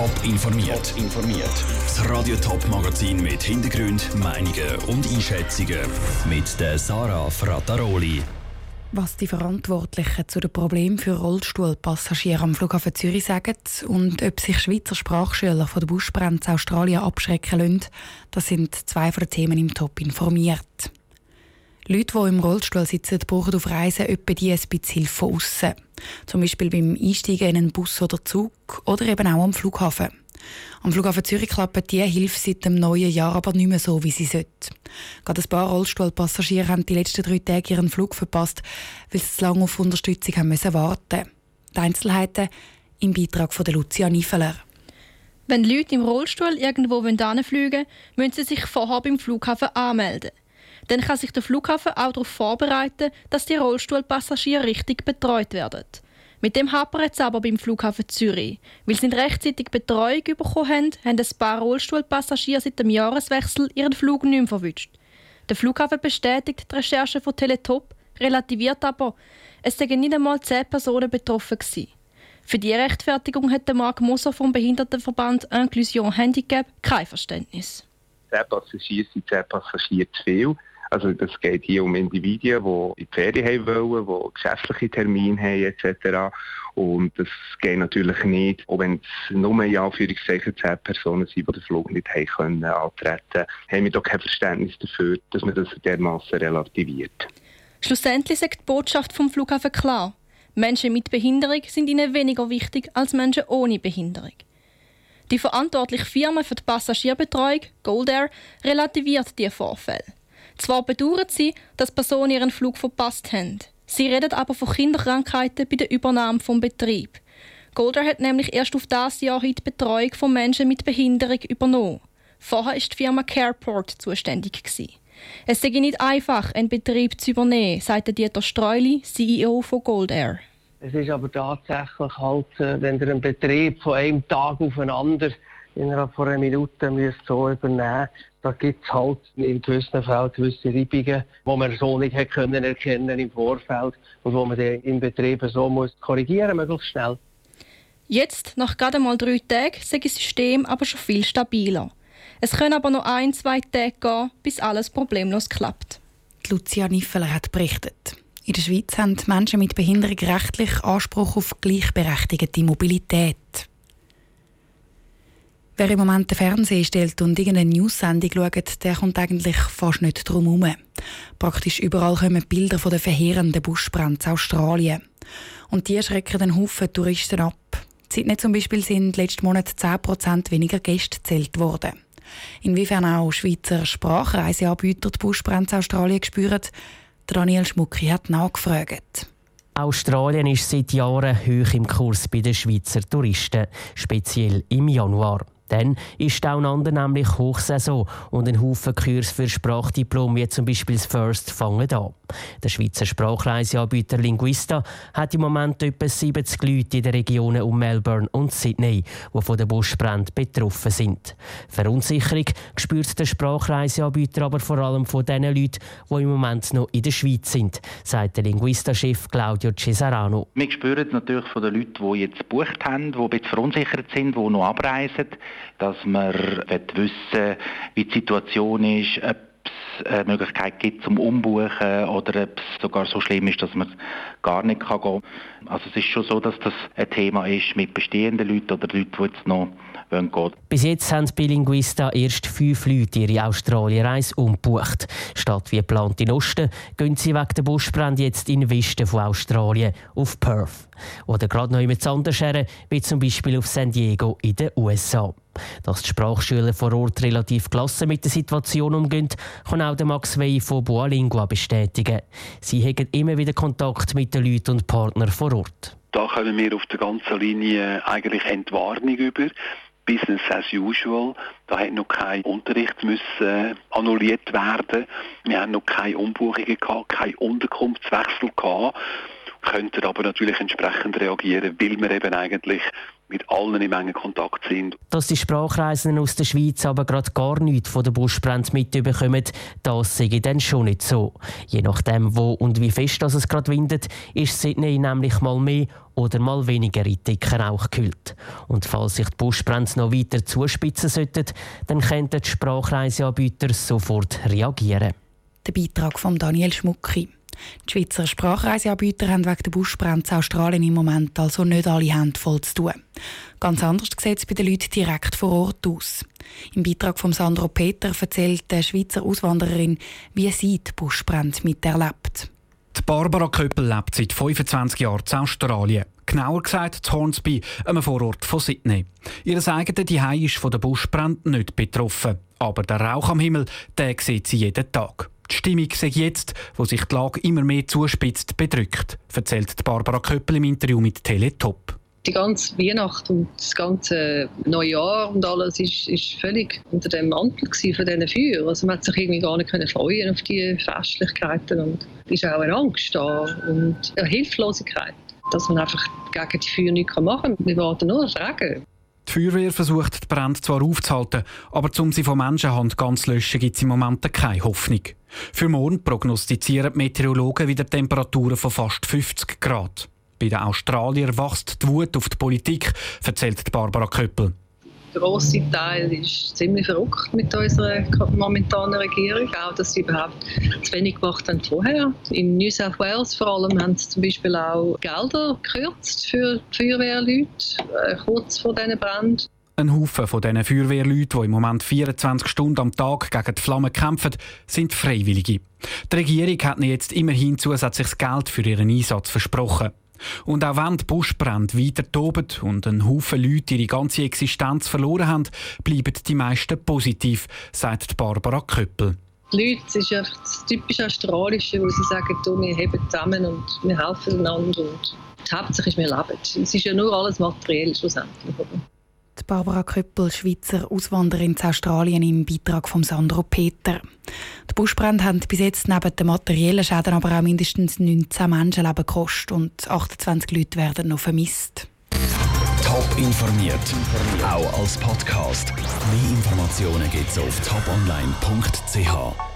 Top informiert. informiert. Das Radio Top Magazin mit Hintergrund, Meinungen und Einschätzungen mit der Sarah Frataroli. Was die Verantwortlichen zu den Problemen für Rollstuhlpassagiere am Flughafen Zürich sagen und ob sich Schweizer Sprachschüler von der Buschbrände in Australien abschrecken lassen, das sind zwei von den Themen im Top informiert. Leute, die im Rollstuhl sitzen, brauchen auf Reisen etwa die ein bisschen Hilfe von aussen. Zum Beispiel beim Einsteigen in einen Bus oder Zug oder eben auch am Flughafen. Am Flughafen Zürich klappt diese Hilfe seit dem neuen Jahr aber nicht mehr so, wie sie sollte. Gerade ein paar Rollstuhlpassagiere haben die letzten drei Tage ihren Flug verpasst, weil sie zu lange auf Unterstützung haben müssen warten Die Einzelheiten im Beitrag von Lucia Niefeler. Wenn Leute im Rollstuhl irgendwo fliegen wollen, müssen sie sich vorher beim Flughafen anmelden. Dann kann sich der Flughafen auch darauf vorbereiten, dass die Rollstuhlpassagiere richtig betreut werden. Mit dem hapert es aber beim Flughafen Zürich. Weil sie rechtzeitig Betreuung bekommen haben, haben ein paar Rollstuhlpassagiere seit dem Jahreswechsel ihren Flug nicht mehr verwünscht. Der Flughafen bestätigt die Recherche von Teletop, relativiert aber, es seien nicht einmal zehn Personen betroffen gewesen. Für die Rechtfertigung hat Marc Moser vom Behindertenverband Inclusion Handicap kein Verständnis. Zehn Passagiere sind zehn Passagiere zu viel. Also es geht hier um Individuen, die in die Ferien wollen, die geschäftliche Termine haben etc. Und das geht natürlich nicht, auch wenn es nur in Anführungszeichen zehn Personen sind, die den Flug nicht haben können antreten, haben wir doch kein Verständnis dafür, dass man das dermaßen relativiert. Schlussendlich sagt die Botschaft vom Flughafen klar. Menschen mit Behinderung sind ihnen weniger wichtig als Menschen ohne Behinderung. Die verantwortliche Firma für die Passagierbetreuung, Goldair, relativiert diese Vorfälle. Zwar bedauern sie, dass Personen ihren Flug verpasst haben. Sie reden aber von Kinderkrankheiten bei der Übernahme vom Betrieb. Golder hat nämlich erst auf das Jahr die Betreuung von Menschen mit Behinderung übernommen. Vorher war die Firma Careport zuständig. Es sei nicht einfach, einen Betrieb zu übernehmen, sagte Dieter Streuli, CEO von Goldair. Es ist aber tatsächlich halt, äh, wenn ihr einen Betrieb von einem Tag auf den anderen innerhalb von einer Minute müsst so übernehmen da gibt es halt in gewissen Fällen gewisse Reibungen, die man so nicht hätte können erkennen im Vorfeld und wo man dann im Betrieb so muss korrigieren möglichst schnell. Jetzt, nach gerade mal drei Tagen, ist das System aber schon viel stabiler. Es können aber noch ein, zwei Tage gehen, bis alles problemlos klappt. Lucia Niffeler hat berichtet. In der Schweiz haben Menschen mit Behinderung rechtlich Anspruch auf gleichberechtigte Mobilität. Wer im Moment den Fernseher stellt und irgendeine News-Sendung schaut, der kommt eigentlich fast nicht drum herum. Praktisch überall kommen Bilder von den verheerenden Buschbränden in Australien. Und die schrecken einen Haufen Touristen ab. Sydney zum Beispiel sind letzten Monat 10% weniger Gäste gezählt worden. Inwiefern auch Schweizer Sprachreiseanbieter die Buschbrände in Australien spüren, Daniel Schmucki hat nachgefragt. Australien ist seit Jahren hoch im Kurs bei den Schweizer Touristen, speziell im Januar. Dann ist Down Under nämlich Hochsaison und ein Haufen Kurs für Sprachdiplom wie zum Beispiel das First fangen an. Der Schweizer Sprachreiseanbieter Linguista hat im Moment etwa 70 Leute in den Regionen um Melbourne und Sydney, die von der Buschbrand betroffen sind. Verunsicherung spürt der Sprachreiseanbieter aber vor allem von den Leuten, die im Moment noch in der Schweiz sind, sagt der Linguista-Chef Claudio Cesarano. Wir spüren natürlich von den Leuten, die jetzt gebucht haben, die ein bisschen verunsichert sind, die noch abreisen, dass man wissen wie die Situation ist, ob es eine Möglichkeit gibt zum Umbuchen oder ob es sogar so schlimm ist, dass man gar nicht gehen kann. Also es ist schon so, dass das ein Thema ist mit bestehenden Leuten oder Leuten, die jetzt noch wollen. Bis jetzt haben bei Linguista erst fünf Leute ihre Australienreise umgebucht. Statt wie geplant in Osten gehen sie wegen der Buschbrände jetzt in den Westen von Australien auf Perth. Oder gerade noch jemand anders her, wie zum Beispiel auf San Diego in den USA. Dass die Sprachschüler vor Ort relativ gelassen mit der Situation umgehen, kann auch Max Wey von Boalingua bestätigen. Sie haben immer wieder Kontakt mit den Leuten und Partnern vor Ort. Da kommen wir auf der ganzen Linie eigentlich Entwarnung über. Business as usual. Da hat noch kein Unterricht müssen annulliert werden. Wir haben noch keine Umbuchungen gehabt, keinen Unterkunftswechsel gehabt könnten aber natürlich entsprechend reagieren, weil wir eben eigentlich mit allen im engen Kontakt sind. Dass die Sprachreisenden aus der Schweiz aber gerade gar nichts von der Buschbrand mitbekommen, das sehe ich dann schon nicht so. Je nachdem, wo und wie fest das es gerade windet, ist Sydney nämlich mal mehr oder mal weniger in dicken Rauch gehüllt. Und falls sich die Buschbrände noch weiter zuspitzen sollten, dann könnten die Sprachreiseanbieter sofort reagieren. Der Beitrag von Daniel Schmucki. Die Schweizer Sprachreiseanbieter haben wegen der Buschbrände in Australien im Moment also nicht alle Hände voll zu tun. Ganz anders sieht es bei den Leuten direkt vor Ort aus. Im Beitrag von Sandro Peter erzählt die Schweizer Auswandererin, wie sie die Buschbrände miterlebt. Die Barbara Köppel lebt seit 25 Jahren in Australien. Genauer gesagt zu Hornsby, einem Vorort von Sydney. Ihr eigenes Zuhause ist von den Buschbränden nicht betroffen. Aber der Rauch am Himmel, den sieht sie jeden Tag. Die Stimmung sei jetzt, wo sich die Lage immer mehr zuspitzt, bedrückt, erzählt Barbara Köppel im Interview mit Teletop. Die ganze Weihnacht und das ganze Neujahr und alles ist, ist völlig unter dem Mantel von diesen Feuern. Also man hat sich irgendwie gar nicht freuen auf die Festlichkeiten und es ist auch eine Angst da und eine Hilflosigkeit, dass man einfach gegen die Feuer nichts machen kann. Wir warten nur auf Regen. Die Feuerwehr versucht, die Brände zwar aufzuhalten, aber um sie von Menschenhand ganz löschen, gibt es im Moment keine Hoffnung. Für morgen prognostizieren die Meteorologen wieder Temperaturen von fast 50 Grad. Bei den Australiern wächst die Wut auf die Politik, erzählt Barbara Köppel. Grosse Teil ist ziemlich verrückt mit unserer momentanen Regierung. Auch, dass sie überhaupt zu wenig gemacht haben vorher. In New South Wales vor allem haben sie zum Beispiel auch Gelder gekürzt für Feuerwehrleute äh, kurz vor diesen Bränden. Ein Haufen von diesen Feuerwehrleuten, die im Moment 24 Stunden am Tag gegen die Flammen kämpfen, sind Freiwillige. Die Regierung hat ihnen jetzt immerhin zusätzliches Geld für ihren Einsatz versprochen. Und auch wenn die Buschbrände weiter toben und ein Haufen Leute ihre ganze Existenz verloren haben, bleiben die meisten positiv, sagt Barbara Köppel. Die Leute, ist einfach das typisch Australische, wo sie sagen, wir heben zusammen und wir helfen einander und die Hauptsache ist, wir leben. Es ist ja nur alles materiell schlussendlich. Barbara Köppel, Schweizer Auswanderin zu Australien, im Beitrag von Sandro Peter. Die Buschbrände haben bis jetzt neben den materiellen Schäden aber auch mindestens 19 Menschenleben gekostet und 28 Leute werden noch vermisst. Top informiert, auch als Podcast. Mehr Informationen gibt es auf toponline.ch.